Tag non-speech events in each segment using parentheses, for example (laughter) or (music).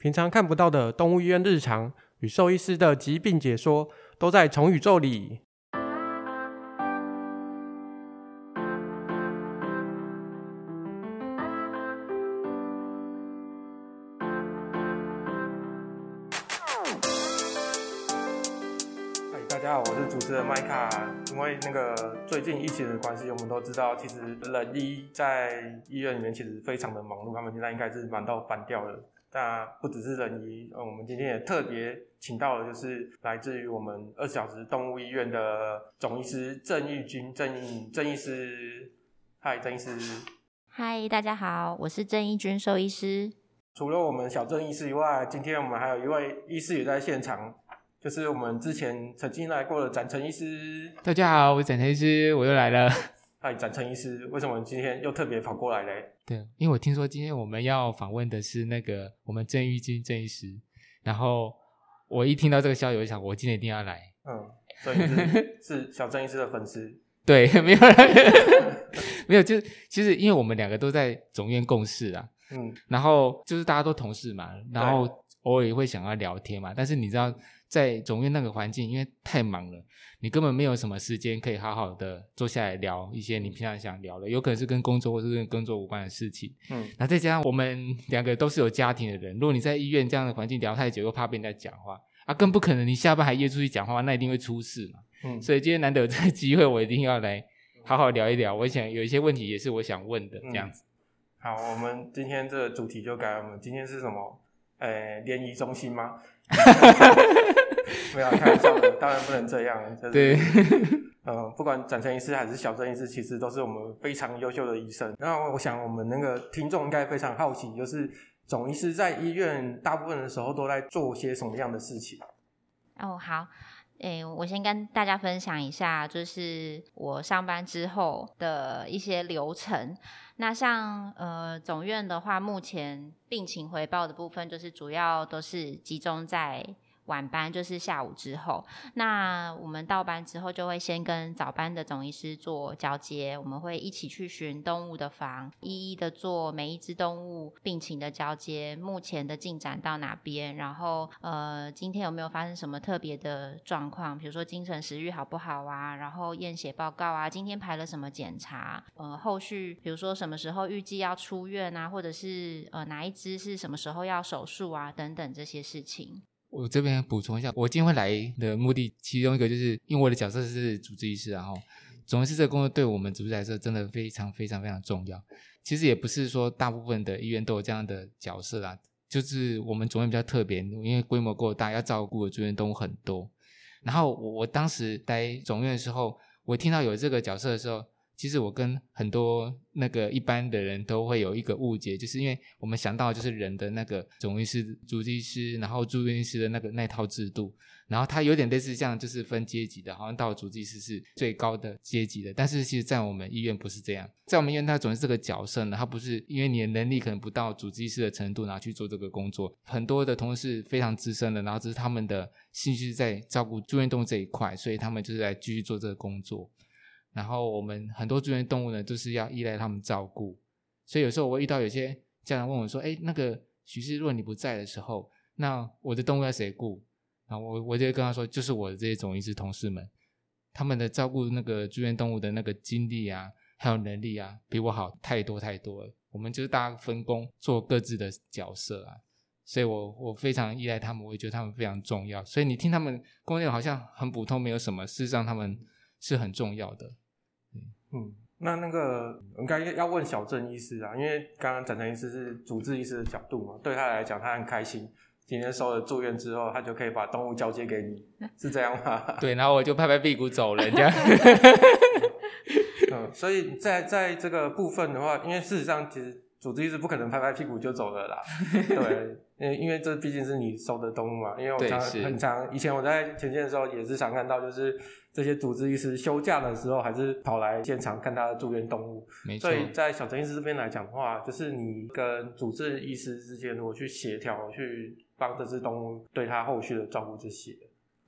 平常看不到的动物医院日常与兽医师的疾病解说，都在宠宇宙里。大家好，我是主持人麦卡。因为那个最近疫情的关系，我们都知道，其实人医在医院里面其实非常的忙碌，他们现在应该是忙到翻掉了。那不只是人医，嗯，我们今天也特别请到了，就是来自于我们二十小时动物医院的总医师郑义军，郑义郑医师，嗨，郑医师，嗨，大家好，我是郑义军兽医师。除了我们小郑医师以外，今天我们还有一位医师也在现场，就是我们之前曾经来过的展成医师。大家好，我是展成医师，我又来了。嗨，展成医师，为什么今天又特别跑过来嘞？对，因为我听说今天我们要访问的是那个我们郑玉君郑医师，然后我一听到这个消息，我就想我今天一定要来。嗯，所以是 (laughs) 是小郑医师的粉丝。对，(laughs) 没有，(laughs) 没有，就是其实因为我们两个都在总院共事啊，嗯，然后就是大家都同事嘛，然后偶尔也会想要聊天嘛，但是你知道。在总院那个环境，因为太忙了，你根本没有什么时间可以好好的坐下来聊一些你平常想聊的，有可能是跟工作或是跟工作无关的事情。嗯，那再加上我们两个都是有家庭的人，如果你在医院这样的环境聊太久，又怕被人家讲话啊，更不可能你下班还约出去讲话，那一定会出事嘛。嗯，所以今天难得有这个机会，我一定要来好好聊一聊。我想有一些问题也是我想问的，这样子。好，我们今天这个主题就改，我们今天是什么？呃，联谊中心吗？(laughs) (laughs) 没有开玩笑的，当然不能这样。(laughs) 就是、对，嗯，(laughs) 不管展成医师还是小郑医师，其实都是我们非常优秀的医生。然后我想，我们那个听众应该非常好奇，就是总医师在医院大部分的时候都在做些什么样的事情？哦，好，诶，我先跟大家分享一下，就是我上班之后的一些流程。那像呃总院的话，目前病情回报的部分，就是主要都是集中在。晚班就是下午之后，那我们到班之后就会先跟早班的总医师做交接，我们会一起去巡动物的房，一一的做每一只动物病情的交接，目前的进展到哪边，然后呃今天有没有发生什么特别的状况，比如说精神食欲好不好啊，然后验血报告啊，今天排了什么检查，呃后续比如说什么时候预计要出院啊，或者是呃哪一只是什么时候要手术啊？等等这些事情。我这边补充一下，我今天会来的目的，其中一个就是因为我的角色是主治医师，然后总之这个工作对我们主治来说真的非常非常非常重要。其实也不是说大部分的医院都有这样的角色啦，就是我们总院比较特别，因为规模够大，要照顾的住院动物很多。然后我我当时待总院的时候，我听到有这个角色的时候。其实我跟很多那个一般的人都会有一个误解，就是因为我们想到就是人的那个总医师、主治医师，然后住院医师的那个那套制度，然后它有点类似这样，就是分阶级的，好像到主治医师是最高的阶级的。但是其实，在我们医院不是这样，在我们医院，他总是这个角色呢，他不是因为你的能力可能不到主治医师的程度，然后去做这个工作。很多的同事非常资深的，然后只是他们的兴趣在照顾住院动物这一块，所以他们就是来继续做这个工作。然后我们很多住院动物呢，都是要依赖他们照顾，所以有时候我会遇到有些家长问我说：“哎，那个许师，如果你不在的时候，那我的动物要谁顾？”然后我我就跟他说：“就是我的这些总医师同事们，他们的照顾那个住院动物的那个精力啊，还有能力啊，比我好太多太多了。我们就是大家分工做各自的角色啊，所以我我非常依赖他们，我也觉得他们非常重要。所以你听他们工作好像很普通，没有什么，事实上他们是很重要的。”嗯，那那个应该要问小郑医师啊，因为刚刚展成医师是主治医师的角度嘛，对他来讲，他很开心，今天收了住院之后，他就可以把动物交接给你，是这样吗？(laughs) 对，然后我就拍拍屁股走了，这样。(laughs) 嗯，所以在在这个部分的话，因为事实上其实主治医师不可能拍拍屁股就走了啦，(laughs) 对。因为因为这毕竟是你收的动物嘛，因为我常很常以前我在前线的时候也是常看到，就是这些主治医师休假的时候还是跑来现场看他的住院动物。没错。所以在小陈医师这边来讲的话，就是你跟主治医师之间如果去协调，去帮这只动物对他后续的照顾这些。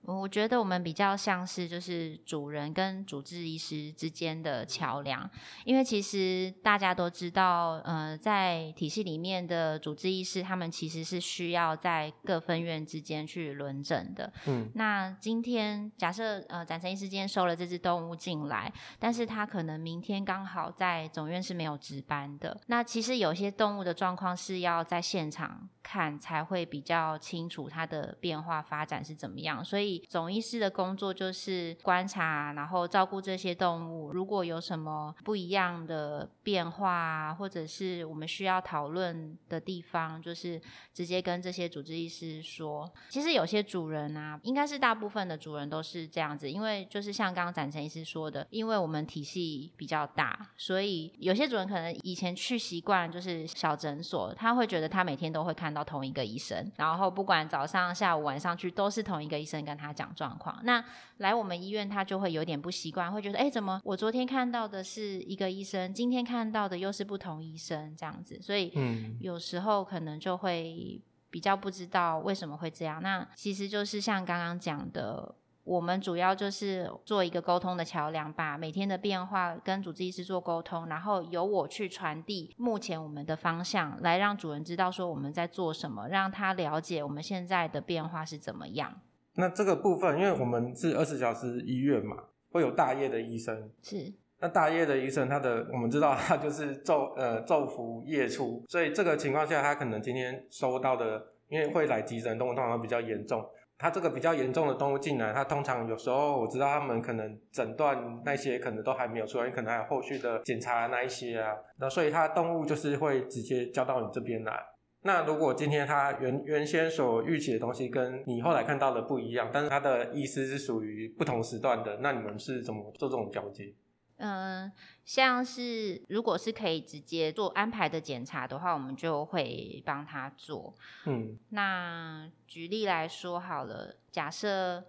我觉得我们比较像是就是主人跟主治医师之间的桥梁，因为其实大家都知道，呃，在体系里面的主治医师，他们其实是需要在各分院之间去轮诊的。嗯，那今天假设呃展成医师今天收了这只动物进来，但是他可能明天刚好在总院是没有值班的。那其实有些动物的状况是要在现场看才会比较清楚它的变化发展是怎么样，所以。总医师的工作就是观察，然后照顾这些动物。如果有什么不一样的变化，或者是我们需要讨论的地方，就是直接跟这些主治医师说。其实有些主人啊，应该是大部分的主人都是这样子，因为就是像刚刚展成医师说的，因为我们体系比较大，所以有些主人可能以前去习惯就是小诊所，他会觉得他每天都会看到同一个医生，然后不管早上、下午、晚上去都是同一个医生跟他。讲状况，那来我们医院，他就会有点不习惯，会觉得，哎，怎么我昨天看到的是一个医生，今天看到的又是不同医生这样子，所以，嗯，有时候可能就会比较不知道为什么会这样。那其实就是像刚刚讲的，我们主要就是做一个沟通的桥梁，把每天的变化跟主治医师做沟通，然后由我去传递目前我们的方向，来让主人知道说我们在做什么，让他了解我们现在的变化是怎么样。那这个部分，因为我们是二十小时医院嘛，会有大夜的医生。是。那大夜的医生，他的我们知道，他 (laughs) 就是昼呃昼伏夜出，所以这个情况下，他可能今天收到的，因为会来急诊动物通常都比较严重，他这个比较严重的动物进来，他通常有时候我知道他们可能诊断那些可能都还没有出来，可能还有后续的检查那一些啊，那所以他动物就是会直接交到你这边来。那如果今天他原原先所预期的东西跟你后来看到的不一样，但是他的意思是属于不同时段的，那你们是怎么做这种交接？嗯，像是如果是可以直接做安排的检查的话，我们就会帮他做。嗯，那举例来说好了，假设。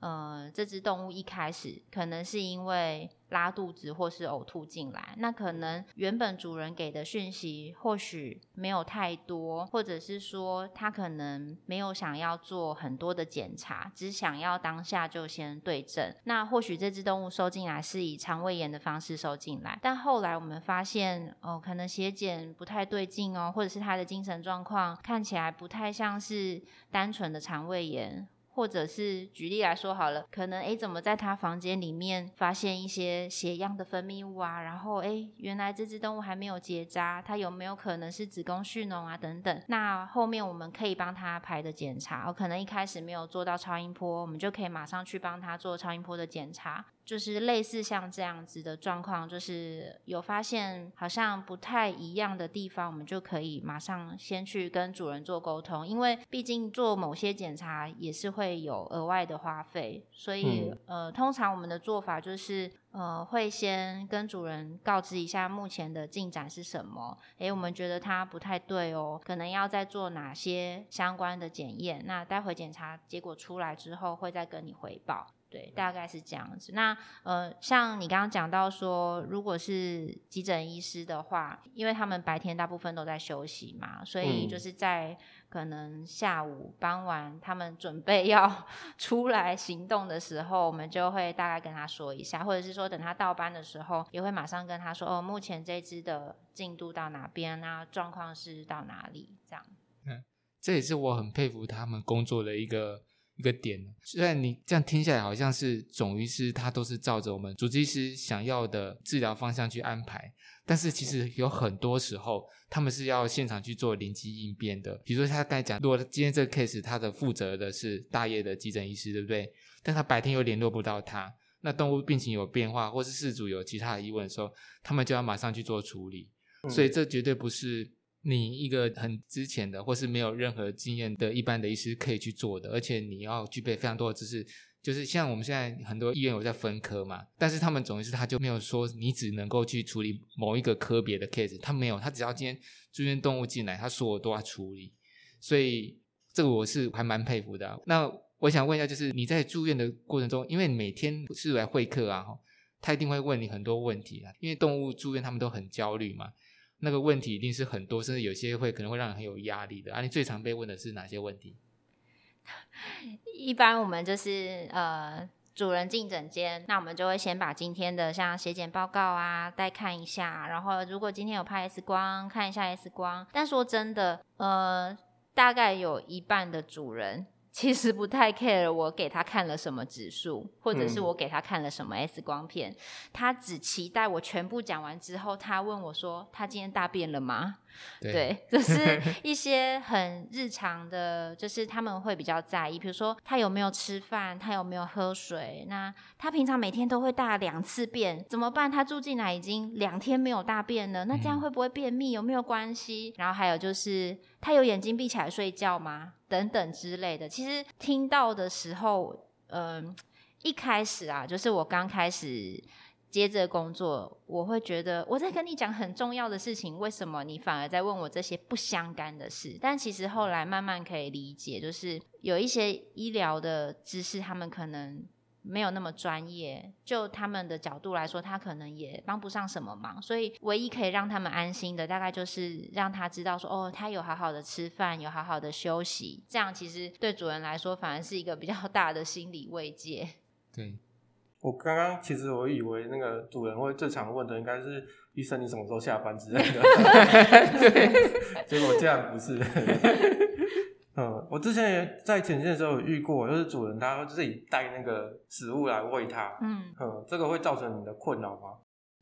呃，这只动物一开始可能是因为拉肚子或是呕吐进来，那可能原本主人给的讯息或许没有太多，或者是说他可能没有想要做很多的检查，只想要当下就先对症。那或许这只动物收进来是以肠胃炎的方式收进来，但后来我们发现，哦，可能血检不太对劲哦，或者是他的精神状况看起来不太像是单纯的肠胃炎。或者是举例来说好了，可能诶怎么在他房间里面发现一些血样的分泌物啊？然后诶原来这只动物还没有结扎，它有没有可能是子宫蓄脓啊？等等。那后面我们可以帮他排的检查，我，可能一开始没有做到超音波，我们就可以马上去帮他做超音波的检查。就是类似像这样子的状况，就是有发现好像不太一样的地方，我们就可以马上先去跟主人做沟通，因为毕竟做某些检查也是会有额外的花费，所以、嗯、呃，通常我们的做法就是呃，会先跟主人告知一下目前的进展是什么，诶，我们觉得它不太对哦，可能要再做哪些相关的检验，那待会检查结果出来之后，会再跟你回报。对，大概是这样子。那呃，像你刚刚讲到说，如果是急诊医师的话，因为他们白天大部分都在休息嘛，所以就是在可能下午傍晚他们准备要 (laughs) 出来行动的时候，我们就会大概跟他说一下，或者是说等他到班的时候，也会马上跟他说哦，目前这只的进度到哪边啊，状况是到哪里这样。嗯，这也是我很佩服他们工作的一个。一个点，虽然你这样听下来好像是总医师他都是照着我们主治医师想要的治疗方向去安排，但是其实有很多时候他们是要现场去做临机应变的。比如说他刚才讲，如果今天这个 case 他的负责的是大夜的急诊医师，对不对？但他白天又联络不到他，那动物病情有变化，或是事主有其他的疑问的时候，他们就要马上去做处理。所以这绝对不是。你一个很之前的，或是没有任何经验的一般的医师可以去做的，而且你要具备非常多的知识。就是像我们现在很多医院有在分科嘛，但是他们总是他就没有说你只能够去处理某一个科别的 case，他没有，他只要今天住院动物进来，他所有都要处理。所以这个我是还蛮佩服的。那我想问一下，就是你在住院的过程中，因为每天是来会客啊，他一定会问你很多问题啊，因为动物住院他们都很焦虑嘛。那个问题一定是很多，甚至有些会可能会让人很有压力的啊！你最常被问的是哪些问题？(laughs) 一般我们就是呃。主人进诊间，那我们就会先把今天的像血检报告啊带看一下，然后如果今天有拍 X 光，看一下 X 光。但说真的，呃，大概有一半的主人。其实不太 care 我给他看了什么指数，或者是我给他看了什么 X 光片，嗯、他只期待我全部讲完之后，他问我说：“他今天大便了吗？”对，(laughs) 就是 (laughs) 一些很日常的，就是他们会比较在意，比如说他有没有吃饭，他有没有喝水，那他平常每天都会大两次便，怎么办？他住进来已经两天没有大便了，那这样会不会便秘？有没有关系？然后还有就是他有眼睛闭起来睡觉吗？等等之类的，其实听到的时候，嗯、呃，一开始啊，就是我刚开始接这个工作，我会觉得我在跟你讲很重要的事情，为什么你反而在问我这些不相干的事？但其实后来慢慢可以理解，就是有一些医疗的知识，他们可能。没有那么专业，就他们的角度来说，他可能也帮不上什么忙，所以唯一可以让他们安心的，大概就是让他知道说，哦，他有好好的吃饭，有好好的休息，这样其实对主人来说，反而是一个比较 (laughs) 大的心理慰藉。对，我刚刚其实我以为那个主人会最常问的应该是医生，你什么时候下班之类的，(laughs) 对，(laughs) 结果竟然不是。嗯，我之前也在前线的时候有遇过，就是主人他会自己带那个食物来喂它，嗯，嗯，这个会造成你的困扰吗？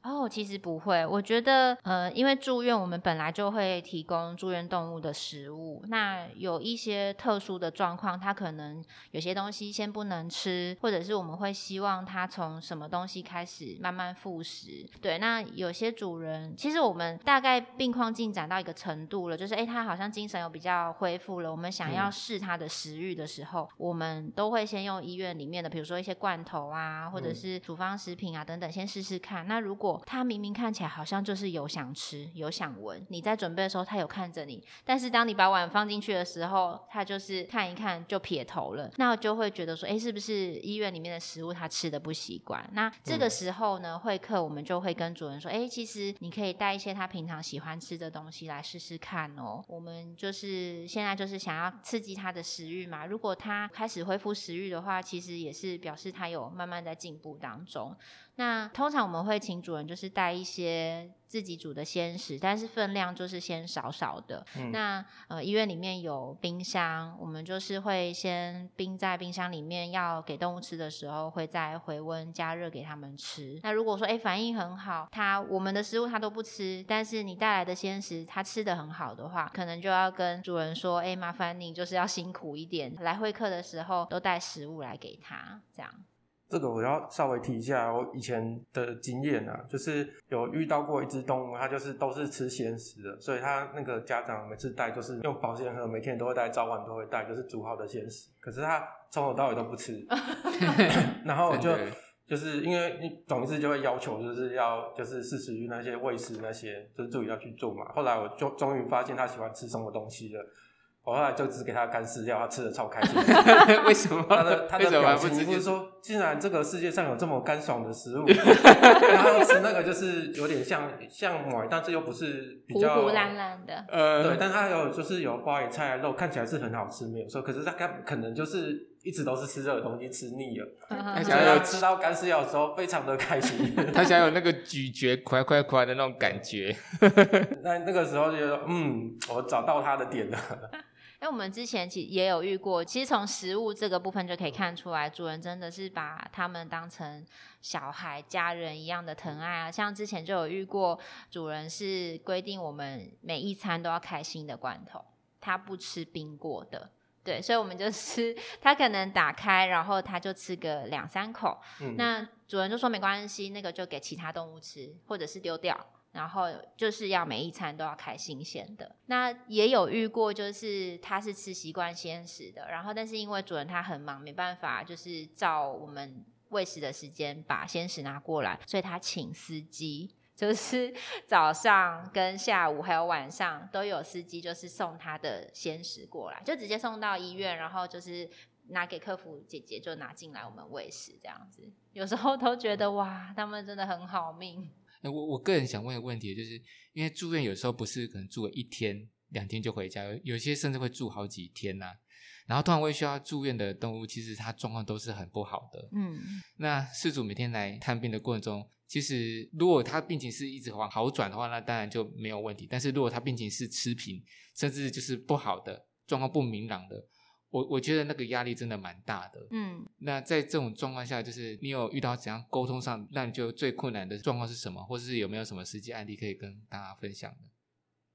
哦，其实不会。我觉得，呃，因为住院我们本来就会提供住院动物的食物。那有一些特殊的状况，它可能有些东西先不能吃，或者是我们会希望它从什么东西开始慢慢复食。对，那有些主人，其实我们大概病况进展到一个程度了，就是诶，它好像精神有比较恢复了。我们想要试它的食欲的时候，嗯，我们都会先用医院里面的，比如说一些罐头啊，或者是处方食品啊等等，先试试看。那如果他明明看起来好像就是有想吃、有想闻，你在准备的时候他有看着你，但是当你把碗放进去的时候，他就是看一看就撇头了，那我就会觉得说，哎，是不是医院里面的食物他吃的不习惯？那这个时候呢，会客我们就会跟主人说，哎，其实你可以带一些他平常喜欢吃的东西来试试看哦。我们就是现在就是想要刺激他的食欲嘛，如果他开始恢复食欲的话，其实也是表示他有慢慢在进步当中。那通常我们会请主人就是带一些自己煮的鲜食，但是分量就是先少少的。嗯、那呃医院里面有冰箱，我们就是会先冰在冰箱里面，要给动物吃的时候会再回温加热给他们吃。那如果说哎反应很好，它我们的食物它都不吃，但是你带来的鲜食它吃的很好的话，可能就要跟主人说，哎麻烦你就是要辛苦一点，来会客的时候都带食物来给他，这样。这个我要稍微提一下我以前的经验啊，就是有遇到过一只动物，它就是都是吃鲜食的，所以它那个家长每次带就是用保鲜盒，每天都会带，早晚都会带，就是煮好的鲜食。可是它从头到尾都不吃，(laughs) 然后我就就是因为你总是就会要求就是要就是事实于那些喂食那些，就是助理要去做嘛。后来我就终于发现它喜欢吃什么东西了。我后来就只给他干饲料，他吃的超开心。(laughs) 为什么？他的他的表情就是说，竟然这个世界上有这么干爽的食物。(laughs) 然后吃那个就是有点像像碗，但是又不是比较糊糊烂烂的。呃，对，但它有就是有花野菜肉，看起来是很好吃，没有错。可是他可能就是一直都是吃这个东西吃腻了。他想要吃到干饲料的时候，非常的开心。(laughs) 他想有那个咀嚼快快快的那种感觉。(laughs) 那那个时候就觉得，嗯，我找到他的点了。因为我们之前其实也有遇过，其实从食物这个部分就可以看出来，主人真的是把他们当成小孩、家人一样的疼爱啊。像之前就有遇过，主人是规定我们每一餐都要开新的罐头，他不吃冰过的。对，所以我们就吃，他可能打开，然后他就吃个两三口，嗯、那主人就说没关系，那个就给其他动物吃，或者是丢掉。然后就是要每一餐都要开新鲜的。那也有遇过，就是他是吃习惯鲜食的，然后但是因为主人他很忙，没办法就是照我们喂食的时间把鲜食拿过来，所以他请司机，就是 (laughs) 早上跟下午还有晚上都有司机，就是送他的鲜食过来，就直接送到医院，然后就是拿给客服姐姐就拿进来我们喂食这样子。有时候都觉得哇，他们真的很好命。我我个人想问的问题就是，因为住院有时候不是可能住了一天两天就回家，有有些甚至会住好几天呐、啊。然后突然会需要住院的动物，其实它状况都是很不好的。嗯，那事主每天来探病的过程中，其实如果他病情是一直往好转的话，那当然就没有问题。但是如果他病情是持平，甚至就是不好的状况不明朗的，我我觉得那个压力真的蛮大的。嗯，那在这种状况下，就是你有遇到怎样沟通上让你就最困难的状况是什么，或者是有没有什么实际案例可以跟大家分享的？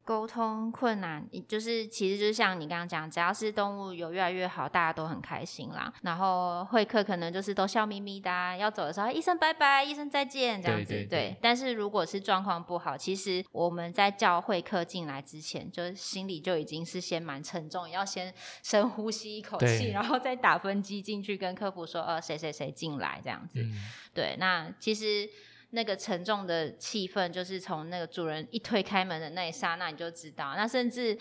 沟通困难，就是其实就像你刚刚讲，只要是动物有越来越好，大家都很开心啦。然后会客可能就是都笑眯眯的，啊，要走的时候，医生拜拜，医生再见这样子。对，对，对，对，但是如果是状况不好，其实我们在叫会客进来之前，就心里就已经是先蛮沉重，要先深呼吸一口气，然后再打分机进去跟客服说，呃，谁谁谁进来这样子。嗯、对，那其实。那个沉重的气氛，就是从那个主人一推开门的那一刹那，你就知道。那甚至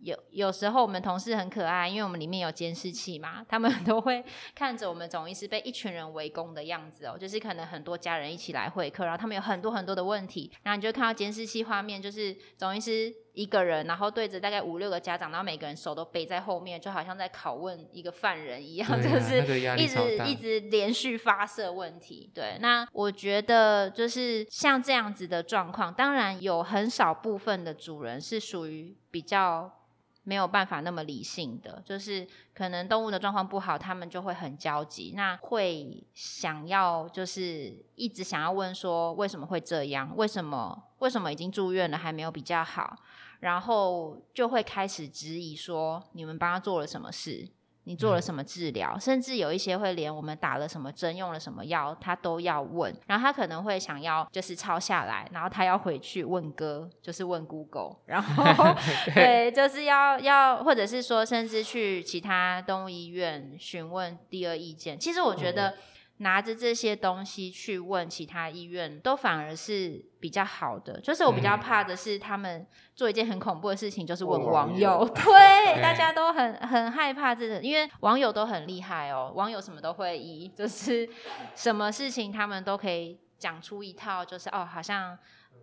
有有时候我们同事很可爱，因为我们里面有监视器嘛，他们 (laughs) 都会看着我们总医师被一群人围攻的样子哦，就是可能很多家人一起来会客，然后他们有很多很多的问题，然后你就看到监视器画面，就是总医师。一个人，然后对着大概五六个家长，然后每个人手都背在后面，就好像在拷问一个犯人一样，啊、就是一直、那个、一直连续发射问题。对，那我觉得就是像这样子的状况，当然有很少部分的主人是属于比较没有办法那么理性的，就是可能动物的状况不好，他们就会很焦急，那会想要就是一直想要问说为什么会这样？为什么为什么已经住院了还没有比较好？然后就会开始质疑说：“你们帮他做了什么事？你做了什么治疗？嗯、甚至有一些会连我们打了什么针、用了什么药，他都要问。然后他可能会想要就是抄下来，然后他要回去问哥，就是问 Google。然后 (laughs) 对，就是要要，或者是说，甚至去其他动物医院询问第二意见。其实我觉得。嗯”拿着这些东西去问其他医院，都反而是比较好的。就是我比较怕的是，他们做一件很恐怖的事情，就是问网友。对，(laughs) 大家都很很害怕这个，因为网友都很厉害哦，网友什么都会医，就是什么事情他们都可以讲出一套，就是哦，好像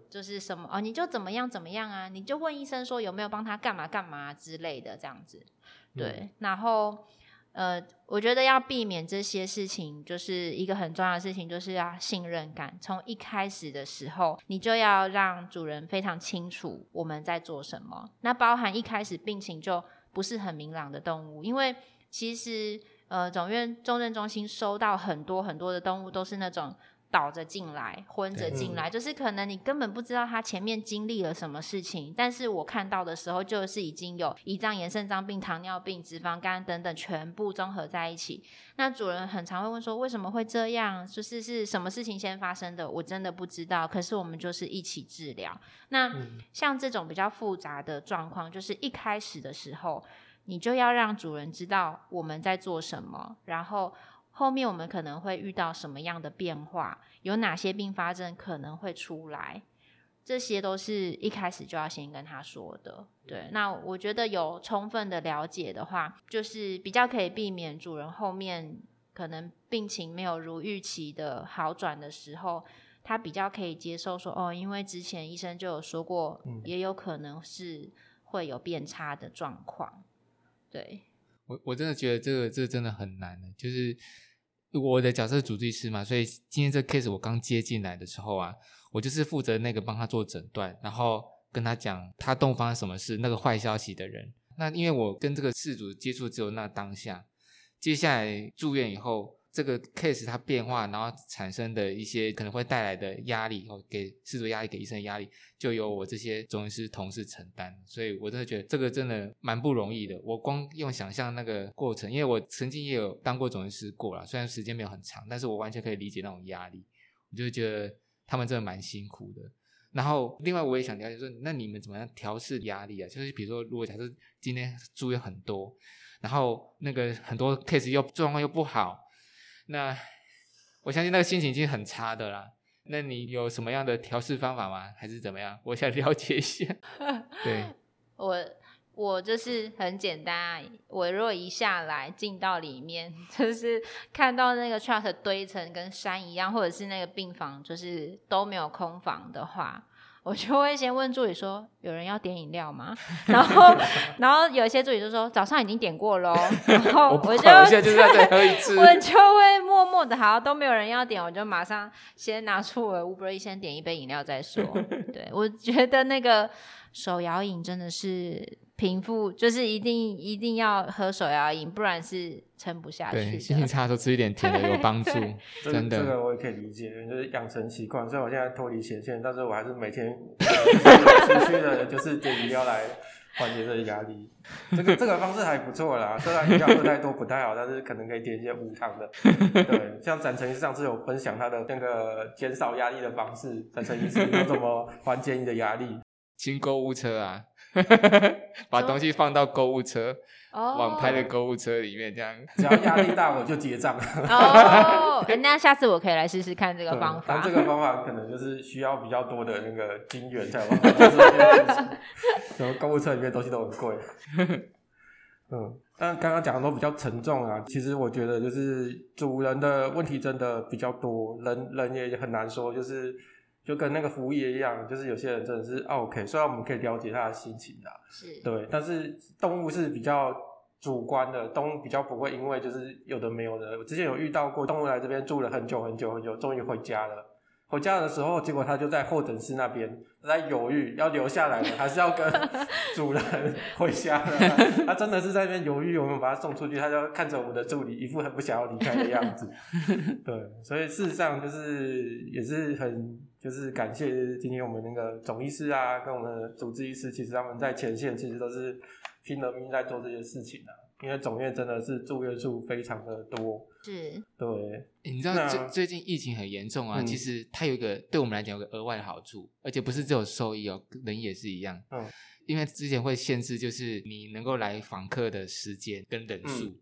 就是什么哦，你就怎么样怎么样啊，你就问医生说有没有帮他干嘛干嘛之类的这样子。对，嗯、然后。呃，我觉得要避免这些事情，就是一个很重要的事情，就是要信任感。从一开始的时候，你就要让主人非常清楚我们在做什么。那包含一开始病情就不是很明朗的动物，因为其实呃，总院重症中心收到很多很多的动物，都是那种。倒着进来，昏着进来，就是可能你根本不知道他前面经历了什么事情。但是我看到的时候，就是已经有胰脏炎、肾脏病、糖尿病、脂肪肝等等，全部综合在一起。那主人很常会问说，为什么会这样？就是是什么事情先发生的？我真的不知道。可是我们就是一起治疗。那像这种比较复杂的状况，就是一开始的时候，你就要让主人知道我们在做什么，然后。后面我们可能会遇到什么样的变化？有哪些并发症可能会出来？这些都是一开始就要先跟他说的。对，那我觉得有充分的了解的话，就是比较可以避免主人后面可能病情没有如预期的好转的时候，他比较可以接受说，哦，因为之前医生就有说过，也有可能是会有变差的状况。对，我我真的觉得这个这个真的很难的，就是。我的角色是主治医师嘛，所以今天这个 case 我刚接进来的时候啊，我就是负责那个帮他做诊断，然后跟他讲他动发生什么事，那个坏消息的人。那因为我跟这个事主接触只有那当下，接下来住院以后。这个 case 它变化，然后产生的一些可能会带来的压力，哦，给饲主压力，给医生的压力，就由我这些中医师同事承担。所以我真的觉得这个真的蛮不容易的。我光用想象那个过程，因为我曾经也有当过总医师过了，虽然时间没有很长，但是我完全可以理解那种压力。我就觉得他们真的蛮辛苦的。然后另外我也想了解说，那你们怎么样调试压力啊？就是比如说，如果假设今天住院很多，然后那个很多 case 又状况又不好。那我相信那个心情已经很差的啦。那你有什么样的调试方法吗？还是怎么样？我想了解一下。(laughs) 对，(laughs) 我我就是很简单啊。我若一下来进到里面，(laughs) 就是看到那个 chart 堆成跟山一样，或者是那个病房就是都没有空房的话，我就会先问助理说：“有人要点饮料吗？” (laughs) 然后，然后有一些助理就说：“早上已经点过喽。”然后我就我现在就是要再喝一次，我就会默默的，好都没有人要点，我就马上先拿出我的 Uber 先点一杯饮料再说。对，我觉得那个手摇饮真的是。平复就是一定一定要喝手摇饮，不然是撑不下去。对，心情差的时候吃一点甜的有帮助，(laughs) 真的。这个我也可以理解，就是养成习惯。虽然我现在脱离前线，但是我还是每天 (laughs) 持续的，就是点饮料来缓解这个压力。这个这个方式还不错啦，虽然饮料喝太多不太好，但是可能可以点一些无糖的。对，像展成上次有分享他的那个减少压力的方式，展成医师有怎么缓解你的压力？轻购物车啊。(laughs) 把东西放到购物车，网拍的购物车里面，这样只要压力大我就结账。(laughs) 哦，那下次我可以来试试看这个方法。这个方法可能就是需要比较多的那个金元才有办法做这件事情。(laughs) 然后购物车里面东西都很贵。嗯，但刚刚讲的都比较沉重啊。其实我觉得就是主人的问题真的比较多，人人也很难说，就是。就跟那个服务业一样，就是有些人真的是 OK，虽然我们可以了解他的心情啦，是对，但是动物是比较主观的，动物比较不会因为就是有的没有的。我之前有遇到过动物来这边住了很久很久很久，终于回家了。回家的时候，结果他就在候诊室那边在犹豫，要留下来呢，还是要跟 (laughs) 主人 (laughs) 回家呢？他真的是在那边犹豫，我们把他送出去，他就看着我们的助理，一副很不想要离开的样子。(laughs) 对，所以事实上就是也是很。就是感谢今天我们那个总医师啊，跟我们的主治医师，其实他们在前线，其实都是拼了命在做这些事情的、啊。因为总院真的是住院数非常的多，是，对。你知道最最近疫情很严重啊，嗯、其实它有一个对我们来讲有个额外的好处，而且不是只有兽医哦，人也是一样。嗯，因为之前会限制，就是你能够来访客的时间跟人数。嗯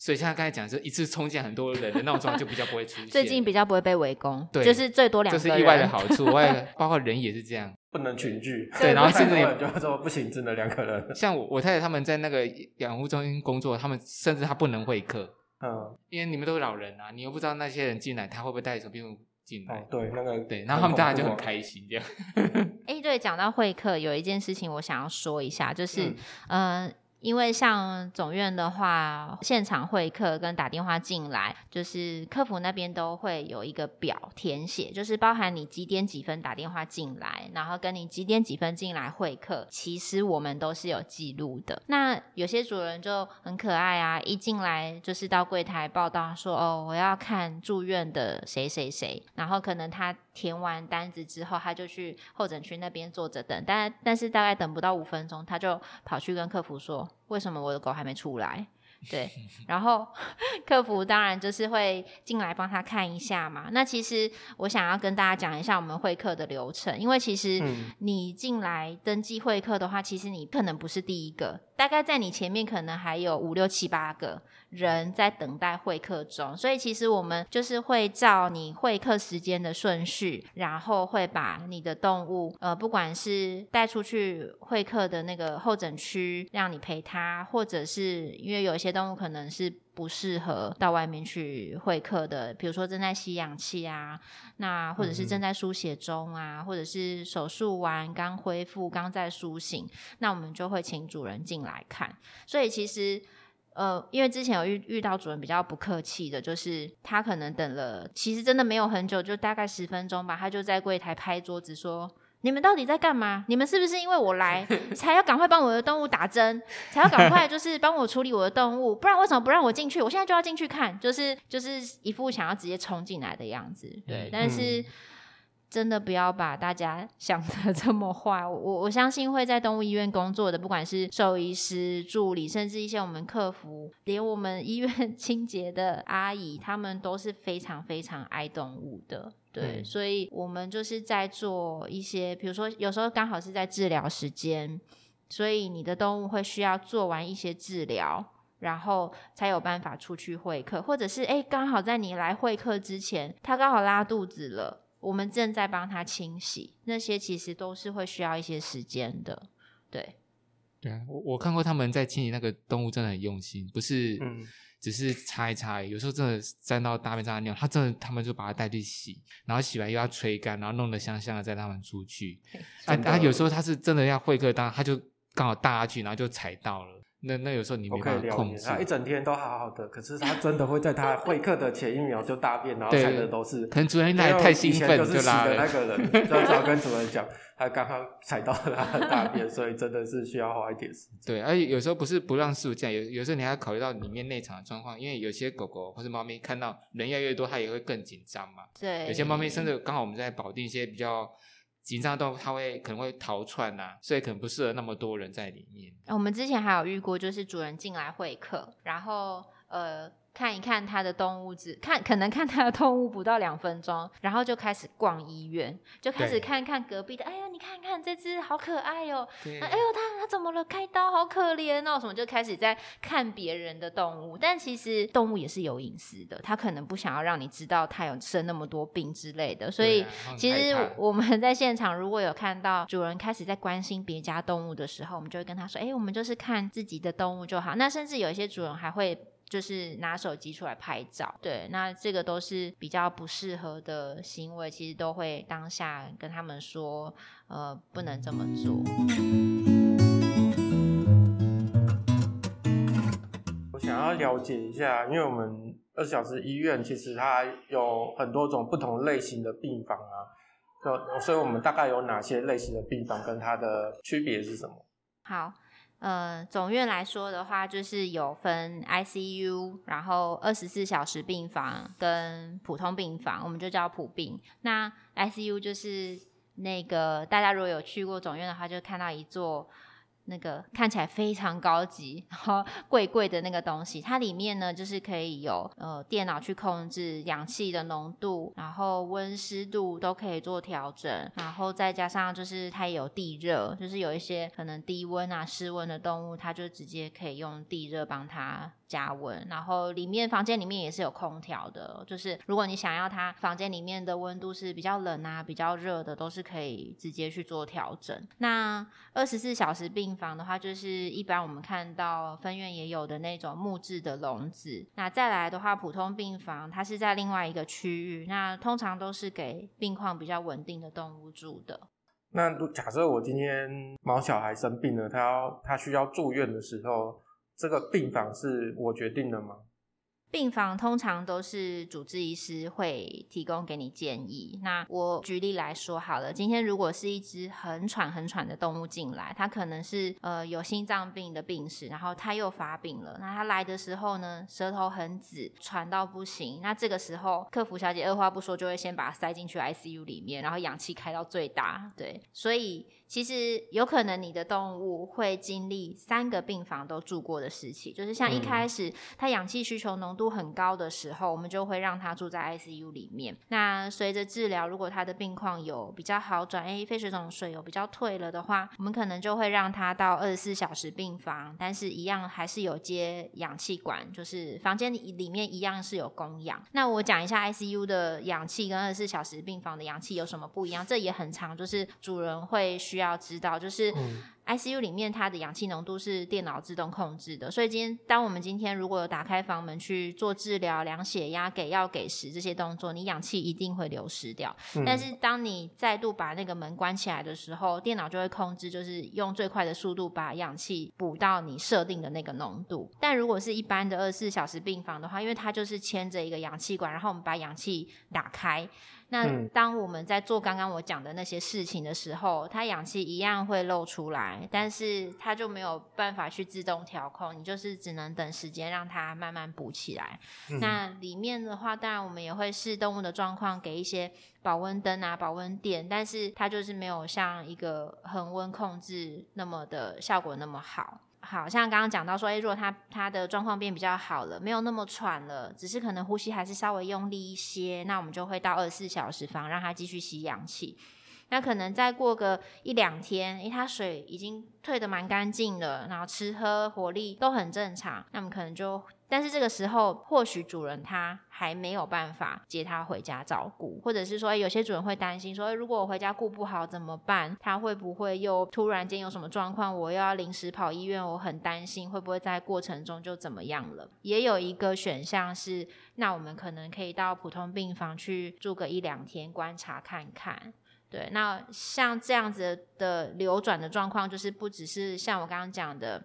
所以像刚才讲，就一次冲进很多人的那种状况就比较不会出 (laughs) 现。最近比较不会被围攻，对，就是最多两个人。这是意外的好处，外 (laughs) 包括人也是这样，不能群聚。对，然后甚至也就说不行，只能两个人。像我我太太他们在那个养护中心工作，他们甚至他不能会客，嗯，因为你们都是老人啊，你又不知道那些人进来他会不会带什么病毒进来。对，那个对，然后他们大家就很开心这样。哎，对，讲到会客，有一件事情我想要说一下，就是嗯。因为像总院的话，现场会客跟打电话进来，就是客服那边都会有一个表填写，就是包含你几点几分打电话进来，然后跟你几点几分进来会客，其实我们都是有记录的。那有些主人就很可爱啊，一进来就是到柜台报到说，哦，我要看住院的谁谁谁，然后可能他。填完单子之后，他就去候诊区那边坐着等，但但是大概等不到五分钟，他就跑去跟客服说：“为什么我的狗还没出来？”对，(laughs) 然后客服当然就是会进来帮他看一下嘛。那其实我想要跟大家讲一下我们会客的流程，因为其实你进来登记会客的话，其实你可能不是第一个，大概在你前面可能还有五六七八个。人在等待会客中，所以其实我们就是会照你会客时间的顺序，然后会把你的动物，呃，不管是带出去会客的那个候诊区，让你陪它，或者是因为有一些动物可能是不适合到外面去会客的，比如说正在吸氧气啊，那或者是正在输血中啊，或者是手术完刚恢复、刚在苏醒，那我们就会请主人进来看。所以其实。呃，因为之前有遇遇到主人比较不客气的，就是他可能等了，其实真的没有很久，就大概十分钟吧，他就在柜台拍桌子说：“你们到底在干嘛？你们是不是因为我来 (laughs) 才要赶快帮我的动物打针，才要赶快就是帮我处理我的动物？不然为什么不让我进去？我现在就要进去看，就是就是一副想要直接冲进来的样子。对，但是。嗯真的不要把大家 (laughs) 想的这么坏，我我相信会在动物医院工作的，不管是兽医师、助理，甚至一些我们客服，连我们医院 (laughs) 清洁的阿姨，他们都是非常非常爱动物的。对，嗯、所以我们就是在做一些，比如说有时候刚好是在治疗时间，所以你的动物会需要做完一些治疗，然后才有办法出去会客，或者是诶，刚好在你来会客之前，他刚好拉肚子了。我们正在帮他清洗，那些其实都是会需要一些时间的，对。对啊，我我看过他们在清理那个动物，真的很用心，不是只是擦一擦，有时候真的沾到大便上的尿，他真的他们就把它带去洗，然后洗完又要吹干，然后弄得香香的再让他们出去。啊他有时候他是真的要会客，当他就刚好大下去，然后就踩到了。那那有时候你没办法控制，他一整天都好好的，可是他真的会在他会客的前一秒就大便，然后踩的都是。可能主人那太兴奋就拉了。那个人就只要跟主人讲，他刚刚踩到了他的大便，所以真的是需要花一点时间。对，而且有时候不是不让师傅这样，有有时候你还要考虑到里面内场的状况，因为有些狗狗或是猫咪看到人越来越多，它也会更紧张嘛。对。有些猫咪甚至刚好我们在保定一些比较。紧张到它会可能会逃窜呐、啊，所以可能不适合那么多人在里面。我们之前还有遇过，就是主人进来会客，然后呃。看一看他的动物只看可能看他的动物不到两分钟，然后就开始逛医院，就开始看看隔壁的。哎呀，你看看这只好可爱哦！哎呦，他他怎么了？开刀好可怜哦！什么就开始在看别人的动物，但其实动物也是有隐私的，他可能不想要让你知道他有生那么多病之类的。所以其实我们在现场如果有看到主人开始在关心别家动物的时候，我们就会跟他说：哎，我们就是看自己的动物就好。那甚至有一些主人还会。就是拿手机出来拍照，对，那这个都是比较不适合的行为，其实都会当下跟他们说，呃，不能这么做。我想要了解一下，因为我们二十小时医院其实它有很多种不同类型的病房啊，所以我们大概有哪些类型的病房跟它的区别是什么？好。呃，总院来说的话，就是有分 ICU，然后二十四小时病房跟普通病房，我们就叫普病。那 ICU 就是那个大家如果有去过总院的话，就看到一座。那个看起来非常高级，然后贵贵的那个东西，它里面呢就是可以有呃电脑去控制氧气的浓度，然后温湿度都可以做调整，然后再加上就是它也有地热，就是有一些可能低温啊湿温的动物，它就直接可以用地热帮它。加温，然后里面房间里面也是有空调的，就是如果你想要它房间里面的温度是比较冷啊、比较热的，都是可以直接去做调整。那二十四小时病房的话，就是一般我们看到分院也有的那种木质的笼子。那再来的话，普通病房它是在另外一个区域，那通常都是给病况比较稳定的动物住的。那假设我今天毛小孩生病了，他要他需要住院的时候。这个病房是我决定的吗？病房通常都是主治医师会提供给你建议。那我举例来说好了，今天如果是一只很喘很喘的动物进来，它可能是呃有心脏病的病史，然后它又发病了。那它来的时候呢，舌头很紫，喘到不行。那这个时候，客服小姐二话不说就会先把它塞进去 ICU 里面，然后氧气开到最大。对，所以其实有可能你的动物会经历三个病房都住过的时期，就是像一开始它氧气需求浓度。很高的时候，我们就会让它住在 ICU 里面。那随着治疗，如果它的病况有比较好转，哎，肺水肿水有比较退了的话，我们可能就会让它到二十四小时病房，但是一样还是有接氧气管，就是房间里面一样是有供氧。那我讲一下 ICU 的氧气跟二十四小时病房的氧气有什么不一样，这也很常，就是主人会需要知道，就是。嗯 ICU 里面它的氧气浓度是电脑自动控制的，所以今天当我们今天如果有打开房门去做治疗、量血压、给药、给食这些动作，你氧气一定会流失掉。嗯。但是当你再度把那个门关起来的时候，电脑就会控制，就是用最快的速度把氧气补到你设定的那个浓度。但如果是一般的二十四小时病房的话，因为它就是牵着一个氧气管，然后我们把氧气打开。那当我们在做刚刚我讲的那些事情的时候，它氧气一样会漏出来，但是它就没有办法去自动调控，你就是只能等时间让它慢慢补起来。嗯。那里面的话，当然我们也会视动物的状况给一些保温灯啊、保温垫，但是它就是没有像一个恒温控制那么的效果那么好。好像刚刚讲到说，诶，如果他他的状况变比较好了，没有那么喘了，只是可能呼吸还是稍微用力一些，那我们就会到二十四小时房让他继续吸氧气。那可能再过个一两天，诶，它水已经退得蛮干净了，然后吃喝活力都很正常，那么可能就。但是这个时候，或许主人他还没有办法接他回家照顾，或者是说，有些主人会担心说，如果我回家顾不好怎么办？他会不会又突然间有什么状况？我又要临时跑医院，我很担心会不会在过程中就怎么样了？也有一个选项是，那我们可能可以到普通病房去住个一两天，观察看看。对，那像这样子的流转的状况，就是不只是像我刚刚讲的。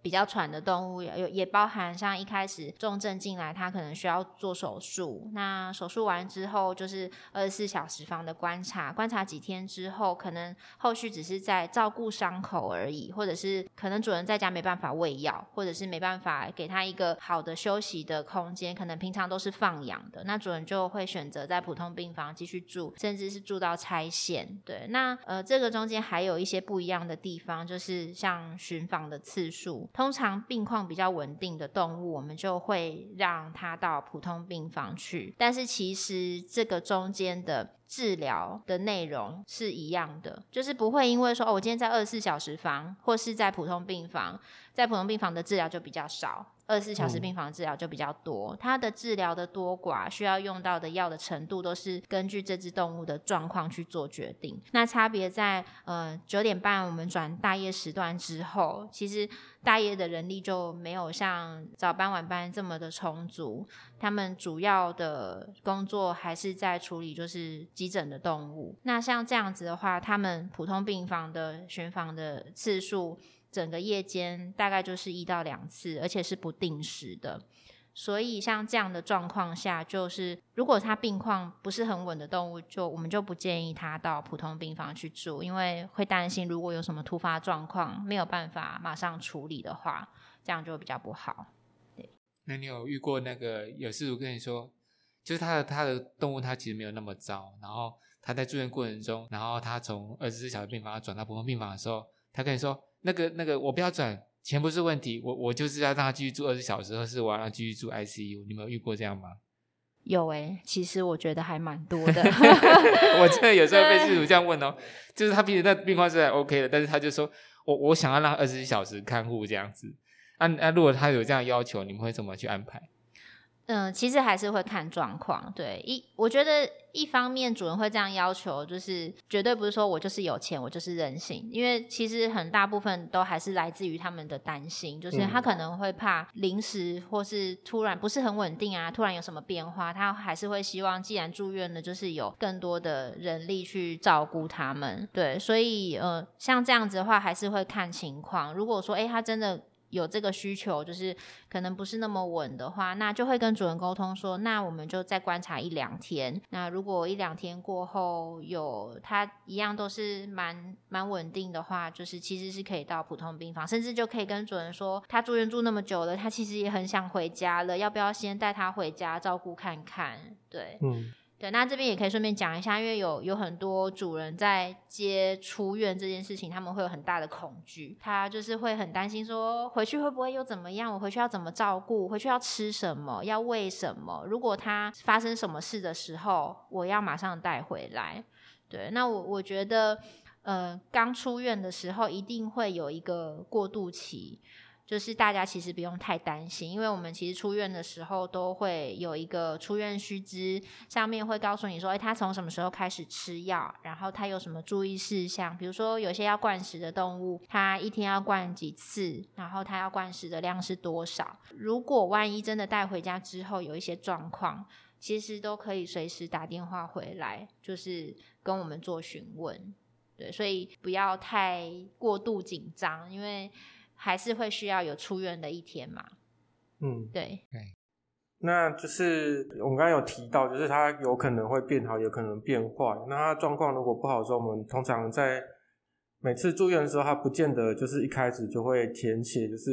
比较喘的动物有也包含像一开始重症进来，他可能需要做手术。那手术完之后，就是二十四小时房的观察，观察几天之后，可能后续只是在照顾伤口而已，或者是可能主人在家没办法喂药，或者是没办法给他一个好的休息的空间，可能平常都是放养的，那主人就会选择在普通病房继续住，甚至是住到拆线。对，那呃这个中间还有一些不一样的地方，就是像巡访的次数。通常病况比较稳定的动物，我们就会让它到普通病房去。但是其实这个中间的治疗的内容是一样的，就是不会因为说哦，我今天在二十四小时房或是在普通病房，在普通病房的治疗就比较少。二十四小时病房治疗就比较多，它的治疗的多寡，需要用到的药的程度，都是根据这只动物的状况去做决定。那差别在呃九点半我们转大夜时段之后，其实大夜的人力就没有像早班晚班这么的充足，他们主要的工作还是在处理就是急诊的动物。那像这样子的话，他们普通病房的巡房的次数。整个夜间大概就是一到两次，而且是不定时的。所以像这样的状况下，就是如果它病况不是很稳的动物，就我们就不建议它到普通病房去住，因为会担心如果有什么突发状况没有办法马上处理的话，这样就会比较不好。对，那你有遇过那个有事主跟你说，就是他的他的动物他其实没有那么糟，然后他在住院过程中，然后他从二十四小时病房转到普通病房的时候，他跟你说。那个那个，我不要转，钱不是问题，我我就是要让他继续住二十小时，或是我要让他继续住 ICU。你们有遇过这样吗？有诶、欸，其实我觉得还蛮多的。(laughs) (laughs) 我真的有时候被事主这样问哦，就是他平时那病况是还 OK 的，但是他就说我我想要让二十四小时看护这样子。那、啊、那、啊、如果他有这样要求，你们会怎么去安排？嗯，其实还是会看状况。对，一我觉得一方面主人会这样要求，就是绝对不是说我就是有钱，我就是任性。因为其实很大部分都还是来自于他们的担心，就是他可能会怕临时或是突然不是很稳定啊，突然有什么变化，他还是会希望既然住院了，就是有更多的人力去照顾他们。对，所以呃，像这样子的话，还是会看情况。如果说哎，他真的。有这个需求，就是可能不是那么稳的话，那就会跟主人沟通说，那我们就再观察一两天。那如果一两天过后有他一样都是蛮蛮稳定的话，就是其实是可以到普通病房，甚至就可以跟主人说，他住院住那么久了，他其实也很想回家了，要不要先带他回家照顾看看？对，嗯。对，那这边也可以顺便讲一下，因为有有很多主人在接出院这件事情，他们会有很大的恐惧，他就是会很担心说回去会不会又怎么样？我回去要怎么照顾？回去要吃什么？要喂什么？如果他发生什么事的时候，我要马上带回来。对，那我我觉得，呃，刚出院的时候一定会有一个过渡期。就是大家其实不用太担心，因为我们其实出院的时候都会有一个出院须知，上面会告诉你说，诶，他从什么时候开始吃药，然后他有什么注意事项，比如说有些要灌食的动物，他一天要灌几次，然后他要灌食的量是多少。如果万一真的带回家之后有一些状况，其实都可以随时打电话回来，就是跟我们做询问。对，所以不要太过度紧张，因为。还是会需要有出院的一天嘛？嗯，对。对。那就是我们刚刚有提到，就是它有可能会变好，有可能变坏。那它状况如果不好的时候，我们通常在每次住院的时候，它不见得就是一开始就会填写，就是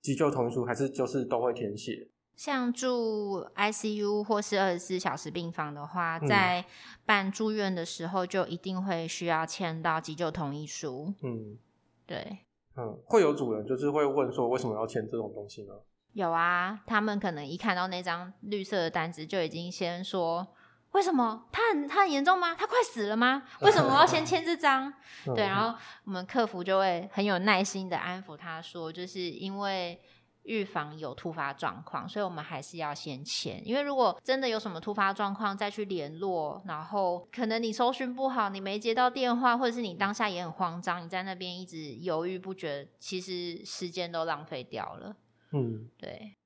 急救同意书，还是就是都会填写。像住 ICU 或是二十四小时病房的话，在办住院的时候，就一定会需要签到急救同意书。嗯，对。嗯，会有主人就是会问说，为什么要签这种东西呢？有啊，他们可能一看到那张绿色的单子，就已经先说，为什么？他很他很严重吗？他快死了吗？(laughs) 为什么我要先签这张？对，然后我们客服就会很有耐心的安抚他说，就是因为。预防有突发状况，所以我们还是要先签。因为如果真的有什么突发状况，再去联络，然后可能你搜寻不好，你没接到电话，或者是你当下也很慌张，你在那边一直犹豫不决，其实时间都浪费掉了。嗯，对。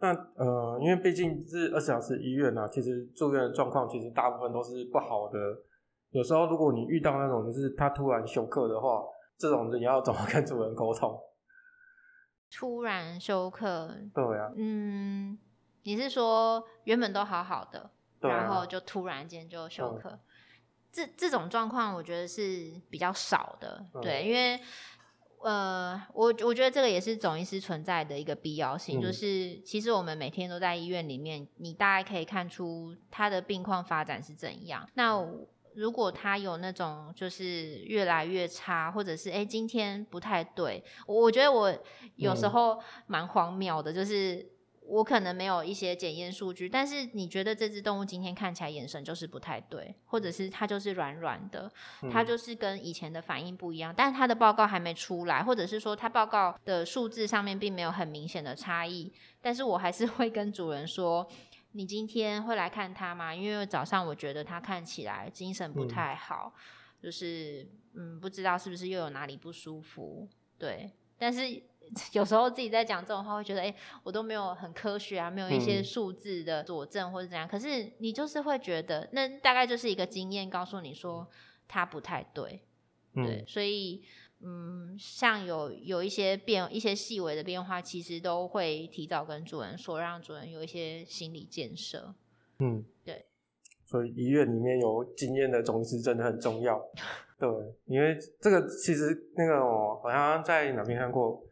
那呃，因为毕竟是二十小时医院啊，其实住院的状况其实大部分都是不好的。有时候如果你遇到那种就是他突然休克的话，这种你要怎么跟主人沟通？突然休克，对啊，嗯，你是说原本都好好的，啊，然后就突然间就休克，这这种状况我觉得是比较少的，对，因为呃，我我觉得这个也是总医师存在的一个必要性，嗯，就是其实我们每天都在医院里面，你大概可以看出他的病况发展是怎样，那。如果他有那种就是越来越差，或者是哎、欸、今天不太对，我觉得我有时候蛮荒谬的，就是我可能没有一些检验数据，但是你觉得这只动物今天看起来眼神就是不太对，或者是它就是软软的，它就是跟以前的反应不一样，但是它的报告还没出来，或者是说它报告的数字上面并没有很明显的差异，但是我还是会跟主人说。你今天会来看他吗？因为早上我觉得他看起来精神不太好，嗯、就是嗯，不知道是不是又有哪里不舒服。对，但是 (laughs) 有时候自己在讲这种话，会觉得哎、欸，我都没有很科学啊，没有一些数字的佐证或者怎样、嗯。可是你就是会觉得，那大概就是一个经验告诉你说他不太对，对，嗯、所以。嗯，像有有一些变一些细微的变化，其实都会提早跟主人说，让主人有一些心理建设。嗯，对。所以医院里面有经验的总医师真的很重要。对，因为这个其实那个我好像在哪边看过，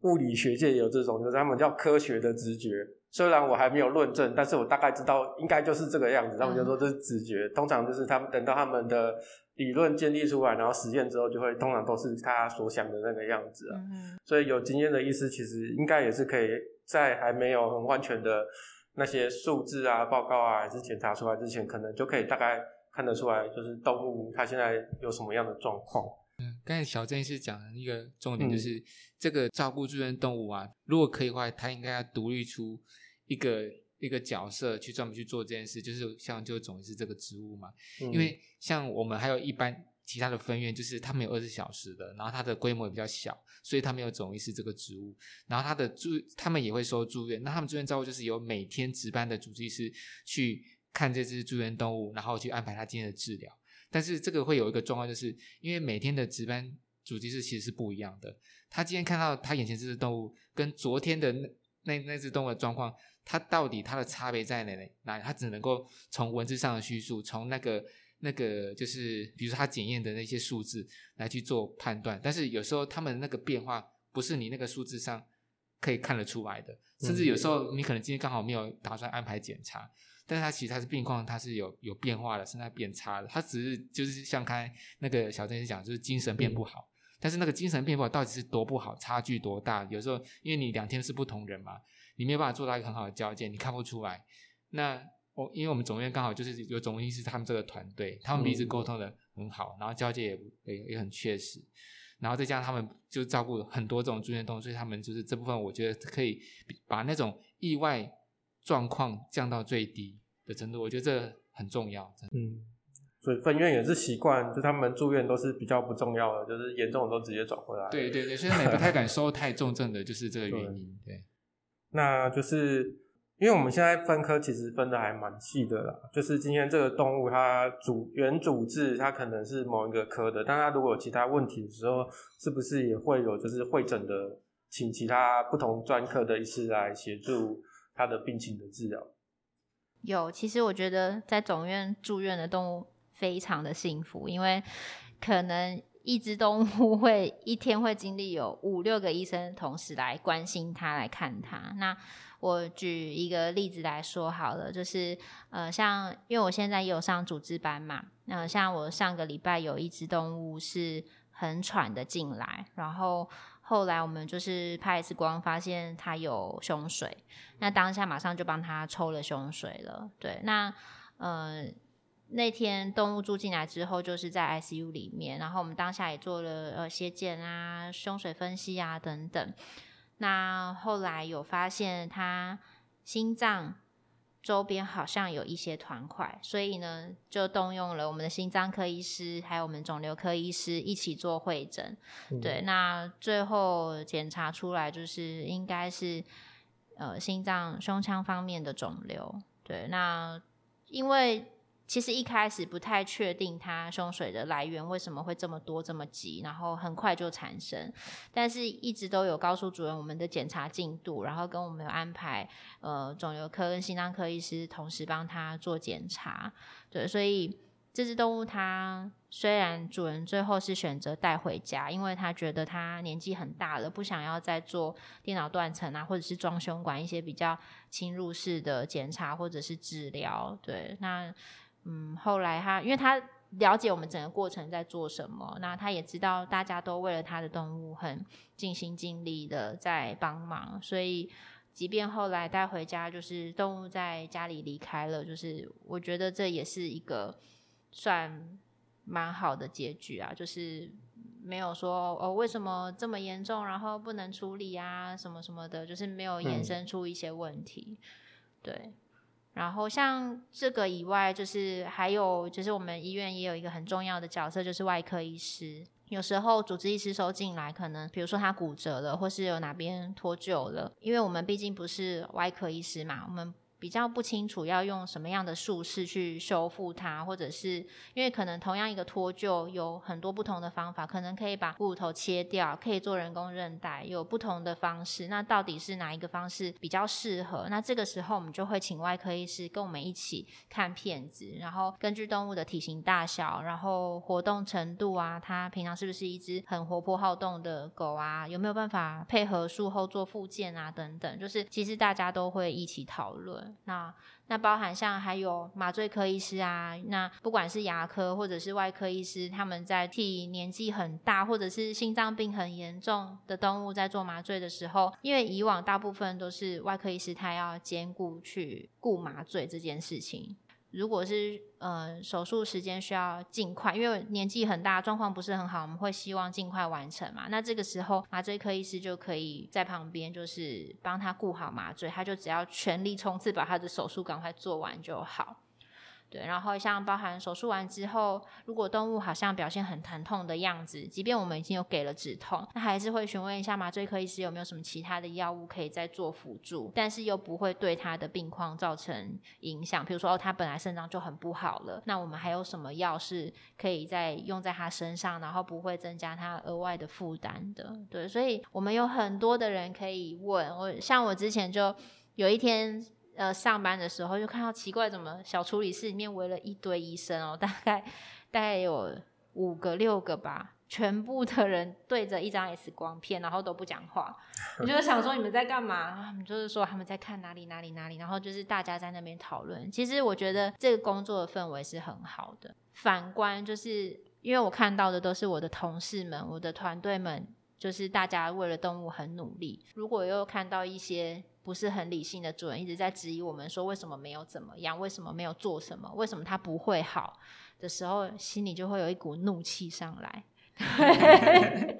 物理学界也有这种，就是他们叫科学的直觉。虽然我还没有论证，但是我大概知道应该就是这个样子。他们就说这是直觉，嗯、通常就是他们等到他们的。理论建立出来，然后实践之后，就会通常都是他所想的那个样子啊。嗯、所以有经验的医师，其实应该也是可以在还没有很完全的那些数字啊、报告啊，还是检查出来之前，可能就可以大概看得出来，就是动物它现在有什么样的状况。嗯，刚才小郑医师讲的一个重点就是，嗯、这个照顾住院动物啊，如果可以的话，它应该要独立出一个。一个角色去专门去做这件事，就是像就总是这个职务嘛、嗯。因为像我们还有一般其他的分院，就是他们有二十小时的，然后它的规模也比较小，所以他们有总医师这个职务。然后他的住，他们也会收住院。那他们住院照顾就是由每天值班的主治医师去看这只住院动物，然后去安排他今天的治疗。但是这个会有一个状况，就是因为每天的值班主治医师其实是不一样的。他今天看到他眼前这只动物，跟昨天的那那那只动物的状况。它到底它的差别在哪里？哪？它只能够从文字上的叙述，从那个那个就是，比如说它检验的那些数字来去做判断。但是有时候他们那个变化不是你那个数字上可以看得出来的，甚至有时候你可能今天刚好没有打算安排检查，但是它其实它是病况，它是有有变化的，甚至它变差的。它只是就是像刚才那个小郑讲，就是精神变不好。但是那个精神变不好到底是多不好，差距多大？有时候因为你两天是不同人嘛。你没有办法做到一个很好的交接，你看不出来。那我因为我们总院刚好就是有总医师他们这个团队，他们彼此沟通的很好，然后交接也也也很确实，然后再加上他们就照顾很多这种住院动物，所以他们就是这部分我觉得可以把那种意外状况降到最低的程度，我觉得这很重要。嗯，所以分院也是习惯，就他们住院都是比较不重要的，就是严重的都直接转回来。对对对，所以他们也不太敢收太重症的，就是这个原因。对。那就是因为我们现在分科其实分的还蛮细的啦，就是今天这个动物它主原主治它可能是某一个科的，但它如果有其他问题的时候，是不是也会有就是会诊的，请其他不同专科的医师来协助它的病情的治疗？有，其实我觉得在总院住院的动物非常的幸福，因为可能。一只动物 (laughs) 会一天会经历有五六个医生同时来关心它，来看它。那我举一个例子来说好了，就是呃，像因为我现在也有上主治班嘛，那、像我上个礼拜有一只动物是很喘的进来，然后后来我们就是拍 X 光发现它有胸水，那当下马上就帮它抽了胸水了。对，那呃。那天动物住进来之后，就是在 ICU 里面，然后我们当下也做了呃血检啊、胸水分析啊等等。那后来有发现他心脏周边好像有一些团块，所以呢就动用了我们的心脏科医师还有我们肿瘤科医师一起做会诊。嗯、对，那最后检查出来就是应该是呃心脏胸腔方面的肿瘤。对，那因为。其实一开始不太确定他胸水的来源为什么会这么多这么急，然后很快就产生，但是一直都有告诉主任我们的检查进度，然后跟我们有安排呃肿瘤科跟心脏科医师同时帮他做检查，对，所以这只动物它虽然主人最后是选择带回家，因为他觉得他年纪很大了，不想要再做电脑断层啊，或者是装胸管一些比较侵入式的检查或者是治疗，对，那。嗯，后来他因为他了解我们整个过程在做什么，那他也知道大家都为了他的动物很尽心尽力的在帮忙，所以即便后来带回家，就是动物在家里离开了，就是我觉得这也是一个算蛮好的结局啊，就是没有说哦为什么这么严重，然后不能处理啊什么什么的，就是没有延伸出一些问题，嗯、对。然后像这个以外，就是还有就是我们医院也有一个很重要的角色，就是外科医师。有时候主治医师收进来，可能比如说他骨折了，或是有哪边脱臼了，因为我们毕竟不是外科医师嘛，我们。比较不清楚要用什么样的术式去修复它，或者是因为可能同样一个脱臼有很多不同的方法，可能可以把骨头切掉，可以做人工韧带，有不同的方式。那到底是哪一个方式比较适合？那这个时候我们就会请外科医师跟我们一起看片子，然后根据动物的体型大小，然后活动程度啊，它平常是不是一只很活泼好动的狗啊？有没有办法配合术后做复健啊？等等，就是其实大家都会一起讨论。那那包含像还有麻醉科医师啊，那不管是牙科或者是外科医师，他们在替年纪很大或者是心脏病很严重的动物在做麻醉的时候，因为以往大部分都是外科医师他要兼顾去顾麻醉这件事情。如果是呃手术时间需要尽快，因为年纪很大，状况不是很好，我们会希望尽快完成嘛。那这个时候麻醉科医师就可以在旁边，就是帮他顾好麻醉，他就只要全力冲刺把他的手术赶快做完就好。对，然后像包含手术完之后，如果动物好像表现很疼痛的样子，即便我们已经有给了止痛，那还是会询问一下麻醉科医师有没有什么其他的药物可以再做辅助，但是又不会对他的病况造成影响。比如说，哦，他本来肾脏就很不好了，那我们还有什么药是可以再用在他身上，然后不会增加他额外的负担的？对，所以我们有很多的人可以问。我像我之前就有一天。呃，上班的时候就看到奇怪，怎么小处理室里面围了一堆医生哦，大概大概有五个六个吧，全部的人对着一张 X 光片，然后都不讲话。(laughs) 我就想说你们在干嘛？他们就是说他们在看哪里哪里哪里，然后就是大家在那边讨论。其实我觉得这个工作的氛围是很好的。反观就是因为我看到的都是我的同事们，我的团队们，就是大家为了动物很努力。如果又看到一些。不是很理性的主人一直在质疑我们说，为什么没有怎么样，为什么没有做什么，为什么他不会好的时候，心里就会有一股怒气上来。(laughs)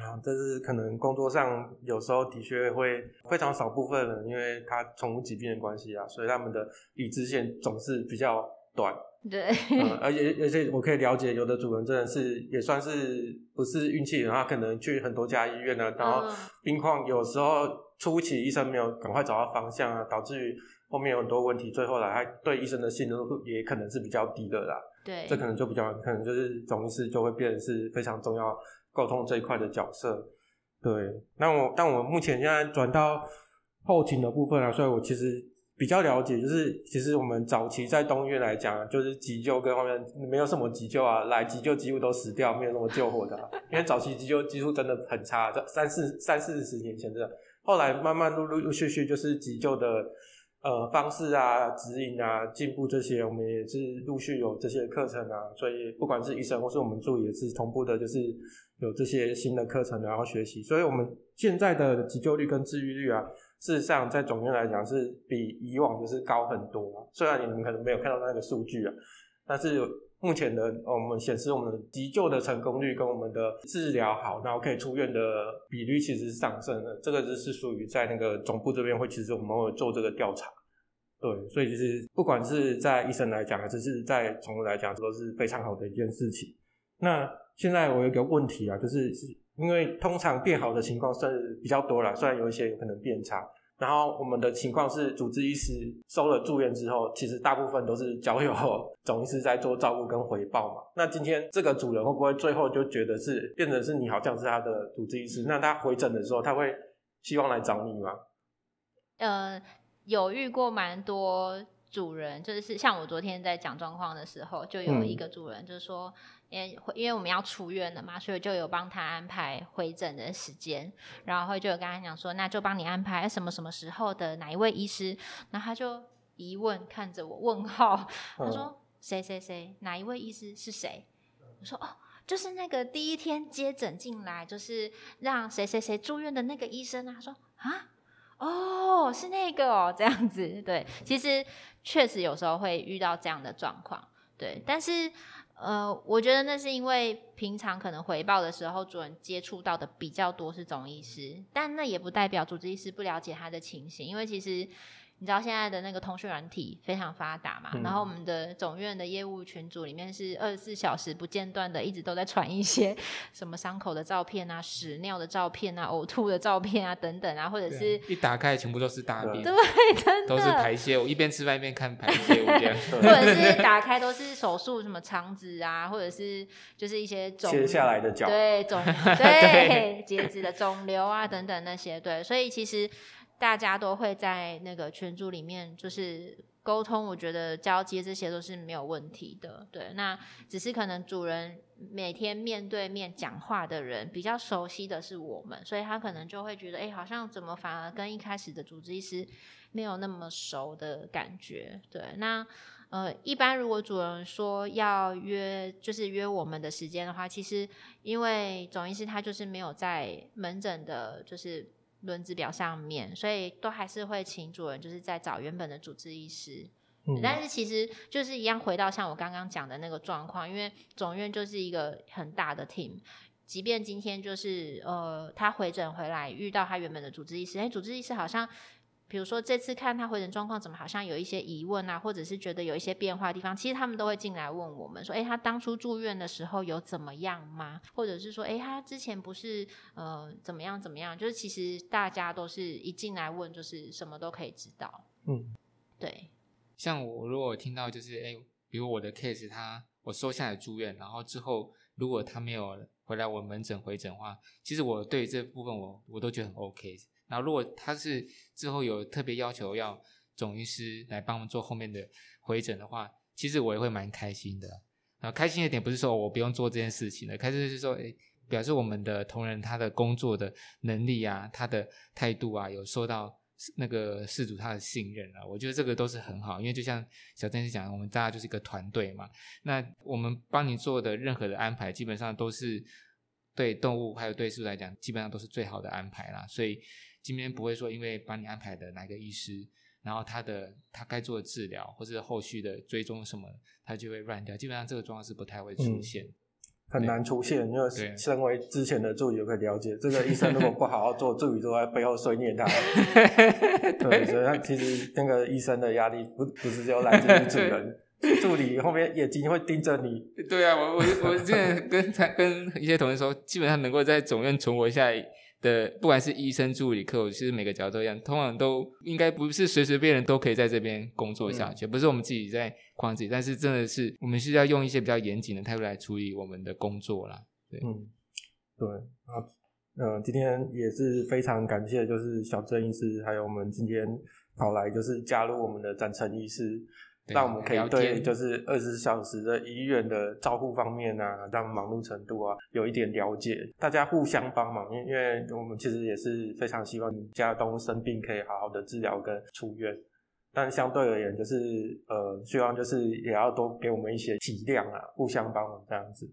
啊，这是可能工作上有时候的确会非常少部分人，因为他宠物疾病的关系啊，所以他们的理智线总是比较短。对，嗯，而且而且我可以了解，有的主人真的是也算是不是运气，然后可能去很多家医院啊，然后病况有时候初期医生没有赶快找到方向啊，导致于后面有很多问题，最后来他对医生的信任度也可能是比较低的啦。对，这可能就比较可能就是总医师就会变成是非常重要沟通这一块的角色。对，那我但我目前现在转到后勤的部分啊，所以我其实。比较了解，就是其实我们早期在动物医院来讲，就是急救跟后面没有什么急救啊，来急救几乎都死掉，没有那么救活的啊。因为早期急救技术真的很差，这三四三四十年前的，后来慢慢陆陆续续就是急救的呃方式啊、指引啊进步这些，我们也是陆续有这些课程啊，所以不管是医生或是我们助理也是同步的，就是有这些新的课程然后学习，所以我们现在的急救率跟治愈率啊。事实上在总院来讲是比以往就是高很多。虽然你们可能没有看到那个数据啊，但是目前的我们显示我们急救的成功率跟我们的治疗好，然后可以出院的比率其实是上升的。这个就是属于在那个总部这边会，其实我们会做这个调查。对，所以就是不管是在医生来讲，还是是在宠物来讲，都是非常好的一件事情。那现在我有一个问题啊，就是因为通常变好的情况是比较多啦，虽然有一些有可能变差。然后我们的情况是，主治医师收了住院之后，其实大部分都是交由总医师在做照顾跟回报嘛。那今天这个主人会不会最后就觉得是变成是你好像是他的主治医师？那他回诊的时候，他会希望来找你吗？呃。有遇过蛮多主人，就是像我昨天在讲状况的时候，就有一个主人就是说，因为因为我们要出院了嘛，所以就有帮他安排回诊的时间，然后就有跟他讲说，那就帮你安排什么什么时候的哪一位医师，然后他就疑问看着我问号，(laughs) 他说谁谁谁哪一位医师是谁？我说哦，就是那个第一天接诊进来，就是让谁谁谁住院的那个医生啊。他说啊。哦，是那个哦，这样子，对，其实确实有时候会遇到这样的状况，对，但是呃，我觉得那是因为平常可能回报的时候，主人接触到的比较多是总医师，但那也不代表主治医师不了解他的情形，因为其实。你知道现在的那个通讯软体非常发达嘛？嗯、然后我们的总院的业务群组里面是二十四小时不间断的，一直都在传一些什么伤口的照片啊、屎尿的照片啊、呕吐的照片啊等等啊，或者是一打开全部都是大便，对，真的都是排泄物。我一边吃饭一边看排泄物这样，或者是打开都是手术什么肠子啊，或者是就是一些肿切下来的脚，(laughs) 对肿对截肢的肿瘤啊等等那些，对，所以其实。大家都会在那个群组里面，就是沟通，我觉得交接这些都是没有问题的。对，那只是可能主人每天面对面讲话的人比较熟悉的是我们，所以他可能就会觉得，哎，好像怎么反而跟一开始的主治医师没有那么熟的感觉。对，那呃，一般如果主人说要约，就是约我们的时间的话，其实因为总医师他就是没有在门诊的，就是。轮值表上面，所以都还是会请主人就是在找原本的主治医师，嗯、但是其实就是一样回到像我刚刚讲的那个状况，因为总院就是一个很大的 team，即便今天就是呃他回诊回来遇到他原本的主治医师，哎，主治医师好像。比如说这次看他回诊状况怎么好像有一些疑问啊，或者是觉得有一些变化的地方，其实他们都会进来问我们说，诶，他当初住院的时候有怎么样吗？或者是说，诶，他之前不是呃怎么样怎么样？就是其实大家都是一进来问，就是什么都可以知道。嗯，对。像我如果听到就是诶，比如我的 case，他我收下来住院，然后之后如果他没有回来我门诊回诊的话，其实我对这部分我我都觉得很 OK。然后，如果他是之后有特别要求要总医师来帮我们做后面的回诊的话，其实我也会蛮开心的。然后开心的点不是说我不用做这件事情了，开心是说，诶，表示我们的同仁他的工作的能力啊，他的态度啊，有受到那个事主他的信任啊。我觉得这个都是很好，因为就像小郑讲，我们大家就是一个团队嘛。那我们帮你做的任何的安排，基本上都是对动物还有对事主来讲，基本上都是最好的安排啦。所以。今天不会说，因为帮你安排的哪个医师，然后他的他该做的治疗或者后续的追踪什么，他就会乱掉。基本上这个状况是不太会出现，嗯、很难出现。因为身为之前的助理就可以了解，这个医生如果不好好做，助理都在背后碎念他。(laughs) 对，所以他其实那个医生的压力不不是只有来自于主人，(laughs) 助理后面眼睛会盯着你。对啊，我我我之前跟跟一些同事说，基本上能够在总院存活下来。的不管是医生、助理、客户，其实每个角度都一样，通常都应该不是随随便人都可以在这边工作下去，嗯、不是我们自己在框自己，但是真的是我们是要用一些比较严谨的态度来处理我们的工作啦。对，嗯，对啊，呃，今天也是非常感谢，就是小郑医师，还有我们今天跑来就是加入我们的展诚医师。让我们可以对就是二十四小时的医院的照护方面啊，这样忙碌程度啊，有一点了解，大家互相帮忙，因因为我们其实也是非常希望你家东生病可以好好的治疗跟出院，但相对而言，就是呃，希望就是也要多给我们一些体谅啊，互相帮忙这样子。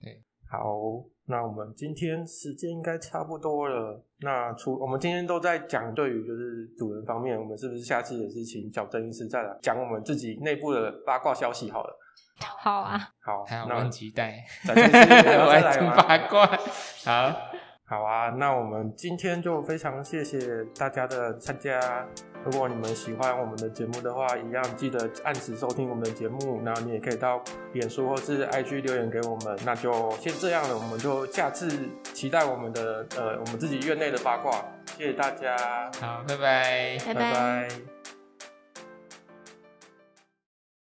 对，好，那我们今天时间应该差不多了。那除我们今天都在讲对于就是主人方面，我们是不是下次也是请小邓医师再来讲我们自己内部的八卦消息好了？好啊，好，好，那我很期待，再见再见我爱再来听八卦。好，好啊，那我们今天就非常谢谢大家的参加。如果你们喜欢我们的节目的话，一样记得按时收听我们的节目。然后你也可以到脸书或是 IG 留言给我们。那就先这样了，我们就下次期待我们的呃我们自己院内的八卦。谢谢大家，好，拜拜，拜拜拜。